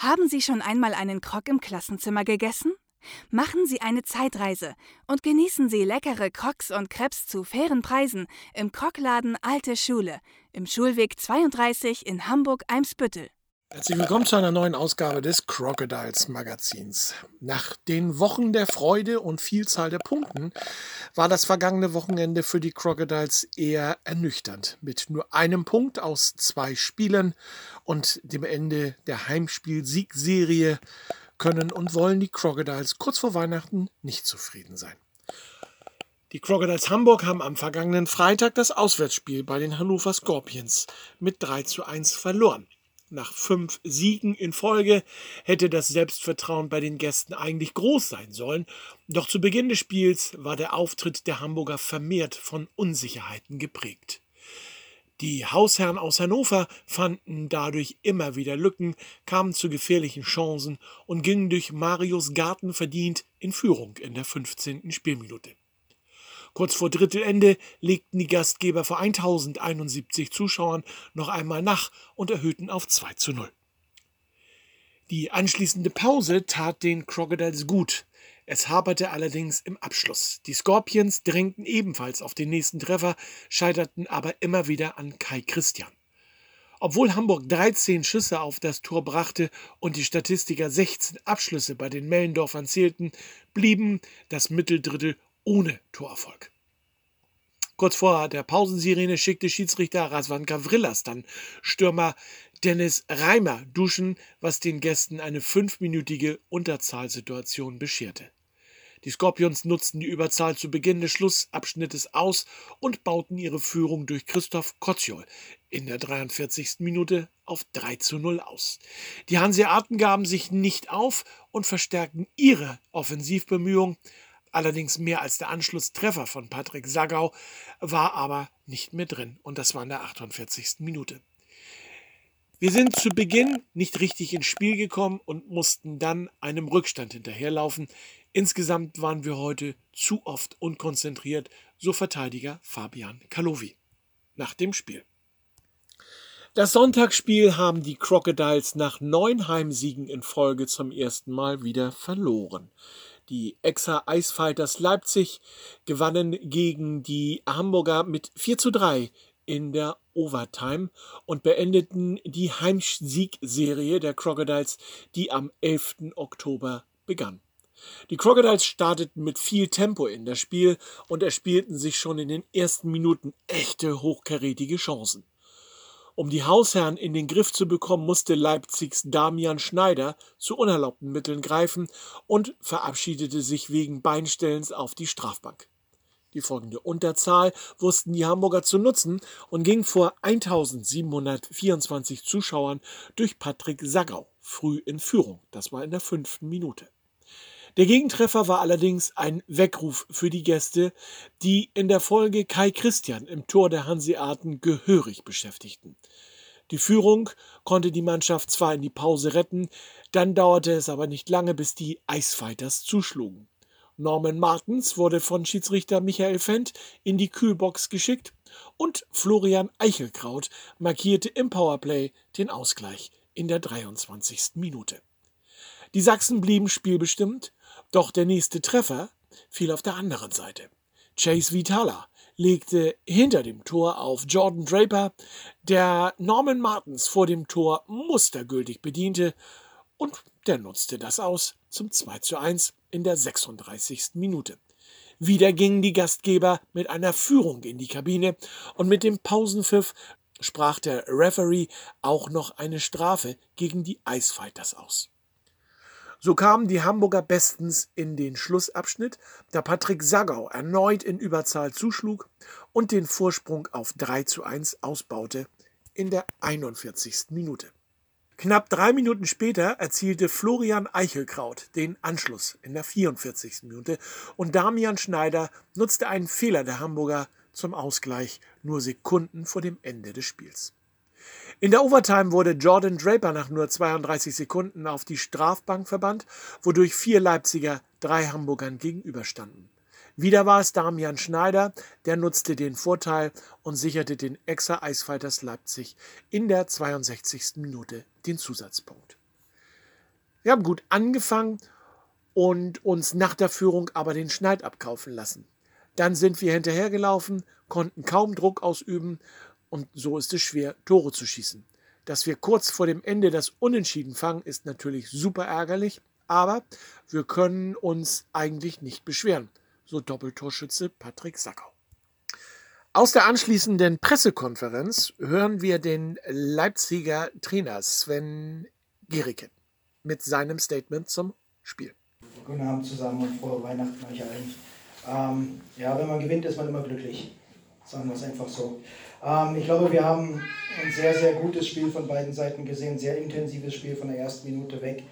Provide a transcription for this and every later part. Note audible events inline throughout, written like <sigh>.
Haben Sie schon einmal einen Krog im Klassenzimmer gegessen? Machen Sie eine Zeitreise und genießen Sie leckere Crocs und Crepes zu fairen Preisen im Krogladen Alte Schule im Schulweg 32 in Hamburg-Eimsbüttel. Herzlich willkommen zu einer neuen Ausgabe des Crocodiles Magazins. Nach den Wochen der Freude und Vielzahl der Punkten war das vergangene Wochenende für die Crocodiles eher ernüchternd. Mit nur einem Punkt aus zwei Spielen und dem Ende der Heimspiel-Siegserie können und wollen die Crocodiles kurz vor Weihnachten nicht zufrieden sein. Die Crocodiles Hamburg haben am vergangenen Freitag das Auswärtsspiel bei den Hannover Scorpions mit 3 zu 1 verloren. Nach fünf Siegen in Folge hätte das Selbstvertrauen bei den Gästen eigentlich groß sein sollen, doch zu Beginn des Spiels war der Auftritt der Hamburger vermehrt von Unsicherheiten geprägt. Die Hausherren aus Hannover fanden dadurch immer wieder Lücken, kamen zu gefährlichen Chancen und gingen durch Marius Garten verdient in Führung in der 15. Spielminute. Kurz vor Drittelende legten die Gastgeber vor 1071 Zuschauern noch einmal nach und erhöhten auf 2 zu 0. Die anschließende Pause tat den Crocodiles gut. Es haperte allerdings im Abschluss. Die Scorpions drängten ebenfalls auf den nächsten Treffer, scheiterten aber immer wieder an Kai Christian. Obwohl Hamburg 13 Schüsse auf das Tor brachte und die Statistiker 16 Abschlüsse bei den Mellendorfern zählten, blieben das Mitteldrittel ohne Torerfolg. Kurz vor der Pausensirene schickte Schiedsrichter Rasvan Gavrillas dann Stürmer Dennis Reimer duschen, was den Gästen eine fünfminütige Unterzahlsituation bescherte. Die Scorpions nutzten die Überzahl zu Beginn des Schlussabschnittes aus und bauten ihre Führung durch Christoph Kotschol in der 43. Minute auf 3 zu 0 aus. Die Hanseaten gaben sich nicht auf und verstärkten ihre Offensivbemühungen, Allerdings mehr als der Anschlusstreffer von Patrick Sagau war aber nicht mehr drin und das war in der 48. Minute. Wir sind zu Beginn nicht richtig ins Spiel gekommen und mussten dann einem Rückstand hinterherlaufen. Insgesamt waren wir heute zu oft unkonzentriert, so Verteidiger Fabian Kalovi. Nach dem Spiel. Das Sonntagsspiel haben die Crocodiles nach neun Heimsiegen in Folge zum ersten Mal wieder verloren. Die Exa Icefighters Leipzig gewannen gegen die Hamburger mit 4 zu 3 in der Overtime und beendeten die Heimsiegserie der Crocodiles, die am 11. Oktober begann. Die Crocodiles starteten mit viel Tempo in das Spiel und erspielten sich schon in den ersten Minuten echte hochkarätige Chancen. Um die Hausherren in den Griff zu bekommen, musste Leipzigs Damian Schneider zu unerlaubten Mitteln greifen und verabschiedete sich wegen Beinstellens auf die Strafbank. Die folgende Unterzahl wussten die Hamburger zu nutzen und ging vor 1724 Zuschauern durch Patrick Sagau früh in Führung. Das war in der fünften Minute. Der Gegentreffer war allerdings ein Weckruf für die Gäste, die in der Folge Kai Christian im Tor der Hanseaten gehörig beschäftigten. Die Führung konnte die Mannschaft zwar in die Pause retten, dann dauerte es aber nicht lange, bis die Icefighters zuschlugen. Norman Martens wurde von Schiedsrichter Michael Fendt in die Kühlbox geschickt und Florian Eichelkraut markierte im Powerplay den Ausgleich in der 23. Minute. Die Sachsen blieben spielbestimmt, doch der nächste Treffer fiel auf der anderen Seite. Chase Vitala legte hinter dem Tor auf Jordan Draper, der Norman Martens vor dem Tor mustergültig bediente und der nutzte das aus zum 2 zu 1 in der 36. Minute. Wieder gingen die Gastgeber mit einer Führung in die Kabine und mit dem Pausenpfiff sprach der Referee auch noch eine Strafe gegen die Icefighters aus. So kamen die Hamburger bestens in den Schlussabschnitt, da Patrick Sagau erneut in Überzahl zuschlug und den Vorsprung auf 3 zu 1 ausbaute in der 41. Minute. Knapp drei Minuten später erzielte Florian Eichelkraut den Anschluss in der 44. Minute und Damian Schneider nutzte einen Fehler der Hamburger zum Ausgleich nur Sekunden vor dem Ende des Spiels. In der Overtime wurde Jordan Draper nach nur 32 Sekunden auf die Strafbank verbannt, wodurch vier Leipziger drei Hamburgern gegenüberstanden. Wieder war es Damian Schneider, der nutzte den Vorteil und sicherte den Exa Icefighters Leipzig in der 62. Minute den Zusatzpunkt. Wir haben gut angefangen und uns nach der Führung aber den Schneid abkaufen lassen. Dann sind wir hinterhergelaufen, konnten kaum Druck ausüben und so ist es schwer, Tore zu schießen. Dass wir kurz vor dem Ende das Unentschieden fangen, ist natürlich super ärgerlich, aber wir können uns eigentlich nicht beschweren, so Doppeltorschütze Patrick Sackau. Aus der anschließenden Pressekonferenz hören wir den Leipziger Trainer Sven Gericke mit seinem Statement zum Spiel. Guten Abend zusammen und frohe Weihnachten euch allen. Ähm, ja, wenn man gewinnt, ist man immer glücklich. Sagen wir es einfach so. Ähm, ich glaube, wir haben ein sehr, sehr gutes Spiel von beiden Seiten gesehen, sehr intensives Spiel von der ersten Minute weg.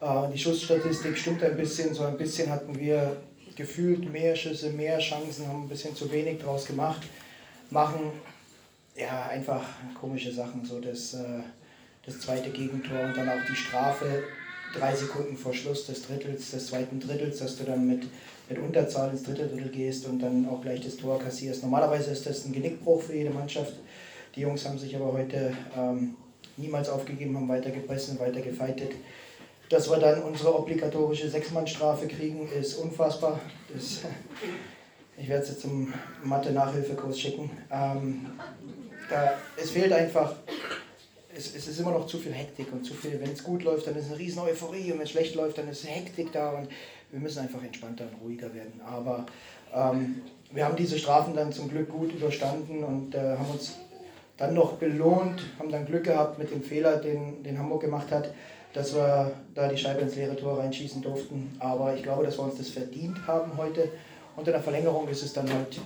Äh, die Schussstatistik stimmt ein bisschen, so ein bisschen hatten wir gefühlt mehr Schüsse, mehr Chancen, haben ein bisschen zu wenig draus gemacht. Machen ja einfach komische Sachen, so das, äh, das zweite Gegentor und dann auch die Strafe drei Sekunden vor Schluss des Drittels, des zweiten Drittels, dass du dann mit, mit Unterzahl ins dritte Drittel gehst und dann auch gleich das Tor kassierst. Normalerweise ist das ein Genickbruch für jede Mannschaft. Die Jungs haben sich aber heute ähm, niemals aufgegeben, haben weiter gepresst und weiter gefeitet. Dass wir dann unsere obligatorische Sechsmannstrafe kriegen, ist unfassbar. Das, <laughs> ich werde es jetzt zum Mathe-Nachhilfekurs schicken. Ähm, da, es fehlt einfach es, es, ist immer noch zu viel Hektik und zu viel, wenn es gut läuft, dann ist eine riesen Euphorie und wenn es schlecht läuft, dann ist Hektik da und wir müssen einfach entspannter und ruhiger werden. Aber ähm, wir haben diese Strafen dann zum Glück gut überstanden und äh, haben uns dann noch belohnt, haben dann Glück gehabt mit dem Fehler, den, den Hamburg gemacht hat, dass wir da die Scheibe ins leere Tor reinschießen durften. Aber ich glaube, dass wir uns das verdient haben heute. Und in der Verlängerung ist es dann halt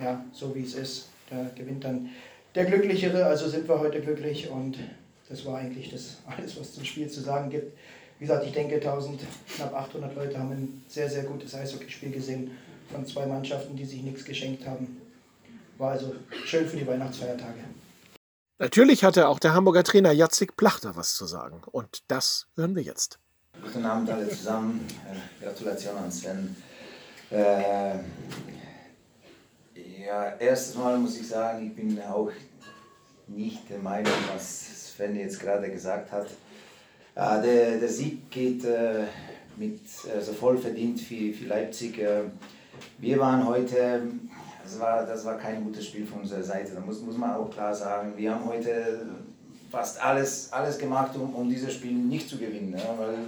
ja, so, wie es ist. Da gewinnt dann der Glücklichere, also sind wir heute glücklich und das war eigentlich das alles, was zum Spiel zu sagen gibt. Wie gesagt, ich denke, 1000, knapp 800 Leute haben ein sehr, sehr gutes Eishockeyspiel gesehen von zwei Mannschaften, die sich nichts geschenkt haben. War also schön für die Weihnachtsfeiertage. Natürlich hatte auch der Hamburger Trainer Jacek Plachter was zu sagen. Und das hören wir jetzt. Guten Abend alle zusammen. Äh, Gratulation an Sven. Äh, ja, erstes Mal muss ich sagen, ich bin auch nicht der Meinung, was Sven jetzt gerade gesagt hat. Äh, der, der Sieg geht äh, mit, also voll verdient für, für Leipzig. Äh, wir waren heute, das war, das war kein gutes Spiel von unserer Seite, da muss, muss man auch klar sagen. Wir haben heute fast alles, alles gemacht, um, um dieses Spiel nicht zu gewinnen. Ja, weil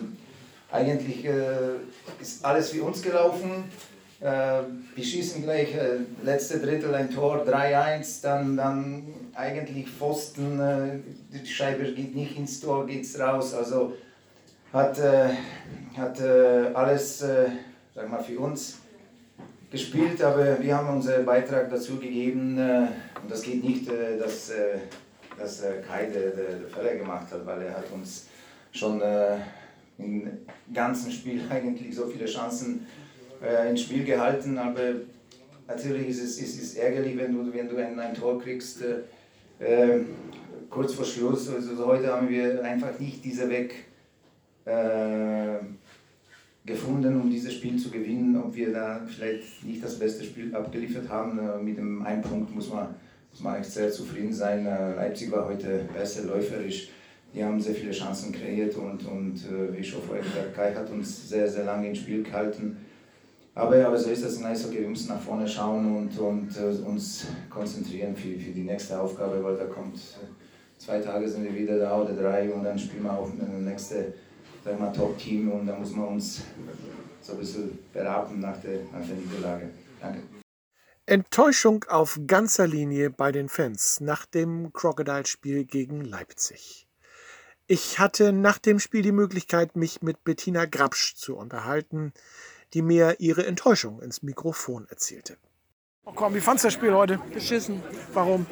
eigentlich äh, ist alles für uns gelaufen. Äh, wir schießen gleich äh, letzte Drittel ein Tor, 3-1, dann, dann eigentlich Pfosten, äh, die Scheibe geht nicht ins Tor, geht raus. Also hat, äh, hat äh, alles äh, sag mal, für uns gespielt, aber wir haben unseren Beitrag dazu gegeben. Äh, und das geht nicht, dass, dass Kai der, der, der Fehler gemacht hat, weil er hat uns schon im ganzen Spiel <laughs> eigentlich so viele Chancen äh, ins Spiel gehalten. Aber natürlich ist es, ist es ärgerlich, wenn du, wenn du ein, ein Tor kriegst. Äh, kurz vor Schluss, also heute haben wir einfach nicht diese Weg äh, gefunden, um dieses Spiel zu gewinnen. Ob wir da vielleicht nicht das beste Spiel abgeliefert haben, äh, mit dem einen Punkt muss man, muss man echt sehr zufrieden sein. Äh, Leipzig war heute besser läuferisch. Die haben sehr viele Chancen kreiert und, und äh, wie schon vorher gesagt Kai hat uns sehr, sehr lange ins Spiel gehalten. Aber, aber so ist das in Eishockey, wir müssen nach vorne schauen und, und uh, uns konzentrieren für, für die nächste Aufgabe, weil da kommt, zwei Tage sind wir wieder da oder drei und dann spielen wir auch mit dem nächsten Top-Team und da muss man uns so ein bisschen beraten nach der, nach der Niederlage. Danke. Enttäuschung auf ganzer Linie bei den Fans nach dem Crocodile-Spiel gegen Leipzig. Ich hatte nach dem Spiel die Möglichkeit, mich mit Bettina Grabsch zu unterhalten die mir ihre Enttäuschung ins Mikrofon erzählte. Oh komm, wie fandst du das Spiel heute? Beschissen, Warum?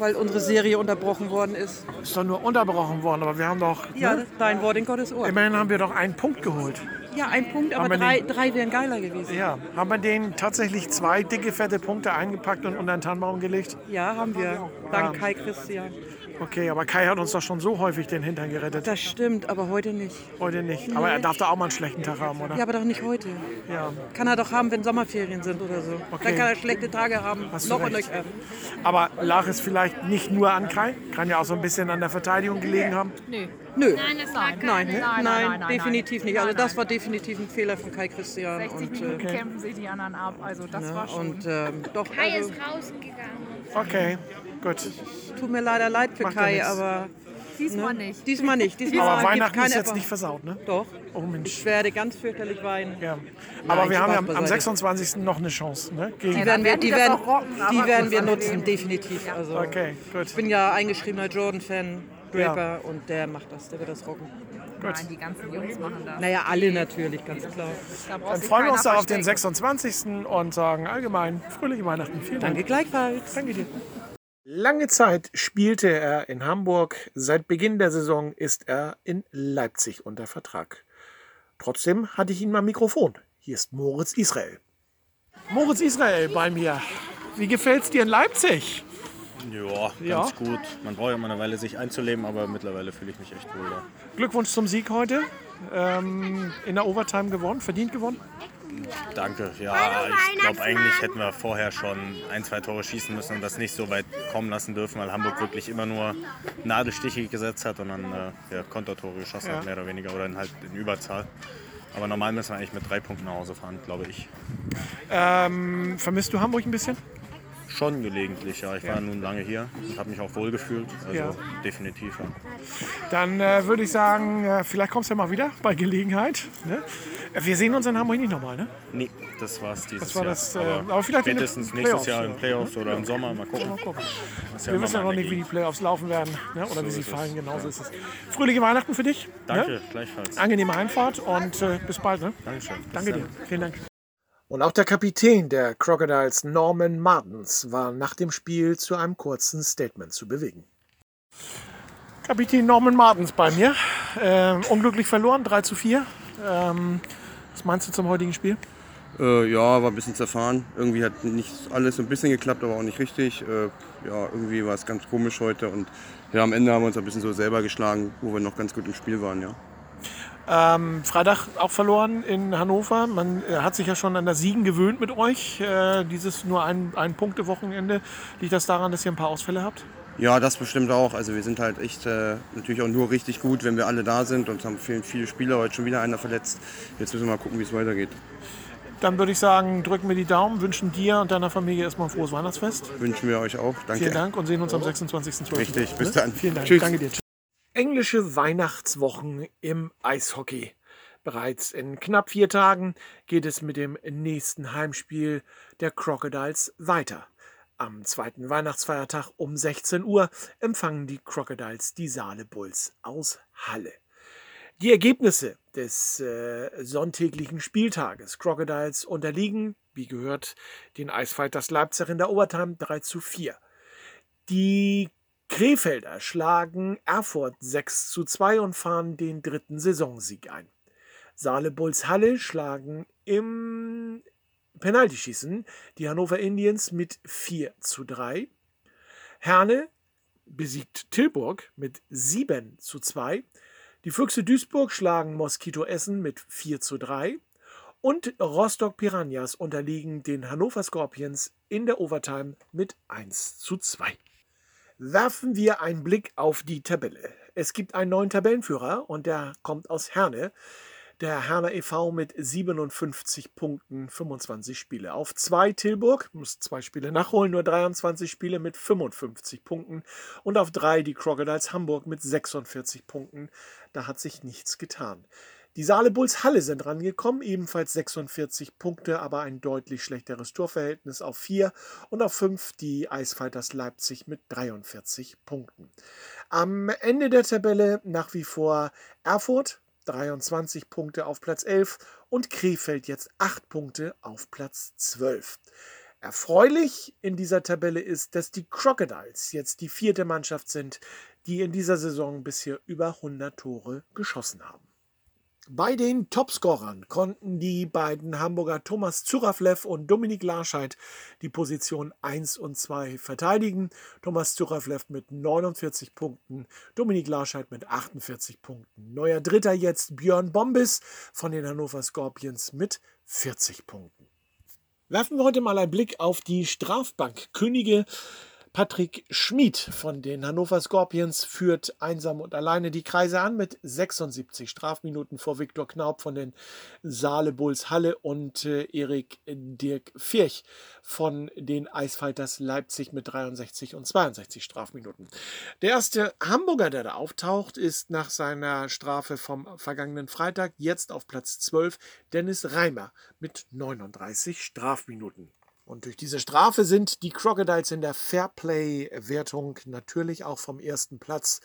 weil unsere Serie unterbrochen worden ist. Ist doch nur unterbrochen worden, aber wir haben doch. Ja, ne? dein Wort in Gottes Ohr. Immerhin haben wir doch einen Punkt geholt. Ja, ein Punkt, aber drei, den- drei wären geiler gewesen. Ja, haben wir denen tatsächlich zwei dicke, fette Punkte eingepackt und unter den Tannenbaum gelegt? Ja, haben wir. Dank Kai Christian. Okay, aber Kai hat uns doch schon so häufig den Hintern gerettet. Das stimmt, aber heute nicht. Heute nicht. Aber er darf da auch mal einen schlechten Tag haben, oder? Ja, aber doch nicht heute. Ja. Kann er doch haben, wenn Sommerferien sind oder so. Okay. Dann kann er schlechte Tage haben. Hast noch und recht. nöcher. Aber lag es vielleicht nicht nur an Kai? Kann ja auch so ein bisschen an der Verteidigung gelegen haben. Nö. Nein, es lag Nein, nein, nein, nein, nein, definitiv nicht. Also das war definitiv ein Fehler von Kai Christian. 60 Und, Minuten äh, kämpfen sich die anderen ab, also das ja, war schon. und ähm, doch, Kai also, ist rausgegangen. Okay, gut. tut mir leider leid für Macht ja Kai, aber Diesmal nicht. diesmal nicht. Diesmal Aber gibt's Weihnachten keine ist jetzt Erfahrung. nicht versaut, ne? Doch, Oh Mensch. ich werde ganz fürchterlich weinen. Ja. Aber wir haben ja am, Spaß am beiseite. 26. noch eine Chance, ne? Gegen Die werden wir, werden die die das werden, auch rocken, die aber werden wir dann nutzen, definitiv. Also, Okay, gut. Ich bin ja eingeschriebener Jordan-Fan, Draper, und der macht das, der wird das rocken. Nein, die ganzen Jungs machen das. Naja, alle natürlich, ganz klar. Da Dann freuen wir uns da auf den verstecken. 26. und sagen allgemein fröhliche Weihnachten. Vielen Dank. Danke gleichfalls. Danke dir. Lange Zeit spielte er in Hamburg. Seit Beginn der Saison ist er in Leipzig unter Vertrag. Trotzdem hatte ich ihn mal am Mikrofon. Hier ist Moritz Israel. Moritz Israel bei mir. Wie gefällt's dir in Leipzig? Ja, Ja. ganz gut. Man braucht ja immer eine Weile, sich einzuleben, aber mittlerweile fühle ich mich echt wohl da. Glückwunsch zum Sieg heute. Ähm, in der Overtime gewonnen, verdient gewonnen. Danke. Ja, ich glaube, eigentlich hätten wir vorher schon ein, zwei Tore schießen müssen und das nicht so weit kommen lassen dürfen, weil Hamburg wirklich immer nur Nadelstiche gesetzt hat und dann äh, ja, Kontertore geschossen Ja. hat, mehr oder weniger, oder in, halt in Überzahl. Aber normal müssen wir eigentlich mit drei Punkten nach Hause fahren, glaube ich. Ähm, vermisst du Hamburg ein bisschen? Schon gelegentlich, ja. Ich war nun lange hier und habe mich auch wohl gefühlt. Also Ja. definitiv, ja. Dann äh, würde ich sagen, äh, vielleicht kommst du ja mal wieder bei Gelegenheit. Ne? Wir sehen uns in Hamburg nicht nochmal, ne? Nee, das war's dieses Das war Jahr. das, äh, aber vielleicht in den spätestens nächstes Jahr ja. in Playoffs oder im Sommer. Mal gucken. Mal gucken. Wir wissen ja noch nicht, wie die. Playoffs laufen werden ne? oder wie sie fallen. Genauso ist es. Fröhliche Weihnachten für dich. Danke, Ne? gleichfalls. Angenehme Einfahrt und äh, bis bald. Ne? Dankeschön. Bis Danke dann. dir. Vielen Dank. Und auch der Kapitän der Crocodiles, Norman Martens, war nach dem Spiel zu einem kurzen Statement zu bewegen. Kapitän Norman Martens bei mir. Ähm, unglücklich verloren, 3 zu 4. Ähm, was meinst du zum heutigen Spiel? Äh, ja, war ein bisschen zerfahren. Irgendwie hat nicht alles so ein bisschen geklappt, aber auch nicht richtig. Äh, ja, irgendwie war es ganz komisch heute und ja, am Ende haben wir uns ein bisschen so selber geschlagen, wo wir noch ganz gut im Spiel waren, ja. Ähm, Freitag auch verloren in Hannover. Man äh, hat sich ja schon an das Siegen gewöhnt mit euch. Äh, dieses nur ein, ein Punkte-Wochenende. Liegt das daran, dass ihr ein paar Ausfälle habt? Ja, das bestimmt auch. Also wir sind halt echt äh, natürlich auch nur richtig gut, wenn wir alle da sind und haben fehlen viele Spieler, heute schon wieder einer verletzt. Jetzt müssen wir mal gucken, wie es weitergeht. Dann würde ich sagen, drücken wir die Daumen, wünschen dir und deiner Familie erstmal ein frohes Weihnachtsfest. Wünschen wir euch auch. Danke. Vielen Dank und sehen uns am 26.12. Richtig, bis dann. Vielen Dank. Tschüss. Danke dir. Englische Weihnachtswochen im Eishockey. Bereits in knapp vier Tagen geht es mit dem nächsten Heimspiel der Crocodiles weiter. Am zweiten Weihnachtsfeiertag um 16 Uhr empfangen die Crocodiles die Saale Bulls aus Halle. Die Ergebnisse des äh, sonntäglichen Spieltages. Crocodiles unterliegen, wie gehört, den Eisfighters Leipzig in der Overtime 3 zu 4. Die Krefelder schlagen Erfurt 6 zu 2 und fahren den dritten Saisonsieg ein. Saale Bulls Halle schlagen im Penaltyschießen die Hannover Indians mit 4 zu 3. Herne besiegt Tilburg mit 7 zu 2. Die Füchse Duisburg schlagen Moskito Essen mit 4 zu 3. Und Rostock Piranhas unterliegen den Hannover Scorpions in der Overtime mit 1 zu 2. Werfen wir einen Blick auf die Tabelle. Es gibt einen neuen Tabellenführer und der kommt aus Herne. Der Herner e.V. mit 57 Punkten, 25 Spiele. Auf 2 Tilburg, muss zwei Spiele nachholen, nur 23 Spiele mit 55 Punkten. Und auf 3 die Crocodiles Hamburg mit 46 Punkten. Da hat sich nichts getan. Die Saale Bulls Halle sind rangekommen, ebenfalls 46 Punkte, aber ein deutlich schlechteres Torverhältnis auf 4 und auf 5 die Eisfighters Leipzig mit 43 Punkten. Am Ende der Tabelle nach wie vor Erfurt 23 Punkte auf Platz 11 und Krefeld jetzt 8 Punkte auf Platz 12. Erfreulich in dieser Tabelle ist, dass die Crocodiles jetzt die vierte Mannschaft sind, die in dieser Saison bisher über 100 Tore geschossen haben. Bei den Topscorern konnten die beiden Hamburger Thomas Zuraflev und Dominik Larscheid die Position 1 und 2 verteidigen. Thomas Zuraflev mit 49 Punkten, Dominik Larscheid mit 48 Punkten. Neuer Dritter jetzt Björn Bombis von den Hannover Scorpions mit 40 Punkten. Werfen wir heute mal einen Blick auf die Strafbankkönige. Patrick Schmid von den Hannover Scorpions führt einsam und alleine die Kreise an mit 76 Strafminuten vor Viktor Knaub von den Saale Bulls Halle und äh, Erik Dirk Firch von den Eisfighters Leipzig mit 63 und 62 Strafminuten. Der erste Hamburger, der da auftaucht, ist nach seiner Strafe vom vergangenen Freitag jetzt auf Platz 12 Dennis Reimer mit 39 Strafminuten. Und durch diese Strafe sind die Crocodiles in der Fairplay-Wertung natürlich auch vom ersten Platz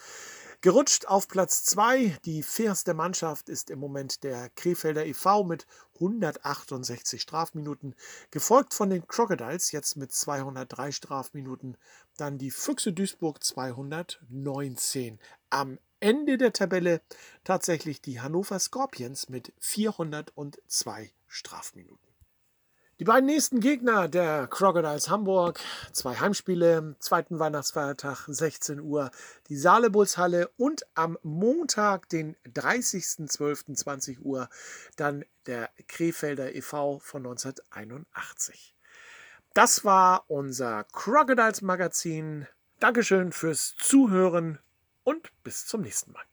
gerutscht auf Platz 2. Die fairste Mannschaft ist im Moment der Krefelder e.V. mit 168 Strafminuten, gefolgt von den Crocodiles jetzt mit 203 Strafminuten, dann die Füchse Duisburg 219. Am Ende der Tabelle tatsächlich die Hannover Scorpions mit 402 Strafminuten. Die beiden nächsten Gegner der Crocodiles Hamburg, zwei Heimspiele, zweiten Weihnachtsfeiertag, 16 Uhr, die Saalebulshalle und am Montag, den 30.12.20 Uhr, dann der Krefelder e.V. von 1981. Das war unser Crocodiles Magazin. Dankeschön fürs Zuhören und bis zum nächsten Mal.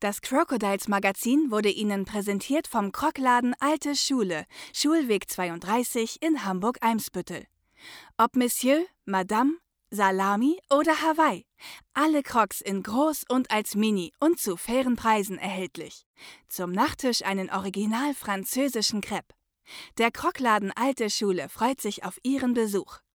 Das Crocodiles Magazin wurde Ihnen präsentiert vom Krockladen Alte Schule, Schulweg 32 in Hamburg-Eimsbüttel. Ob Monsieur, Madame, Salami oder Hawaii. Alle Crocs in groß und als Mini und zu fairen Preisen erhältlich. Zum Nachtisch einen original französischen Crepe. Der Krockladen Alte Schule freut sich auf Ihren Besuch.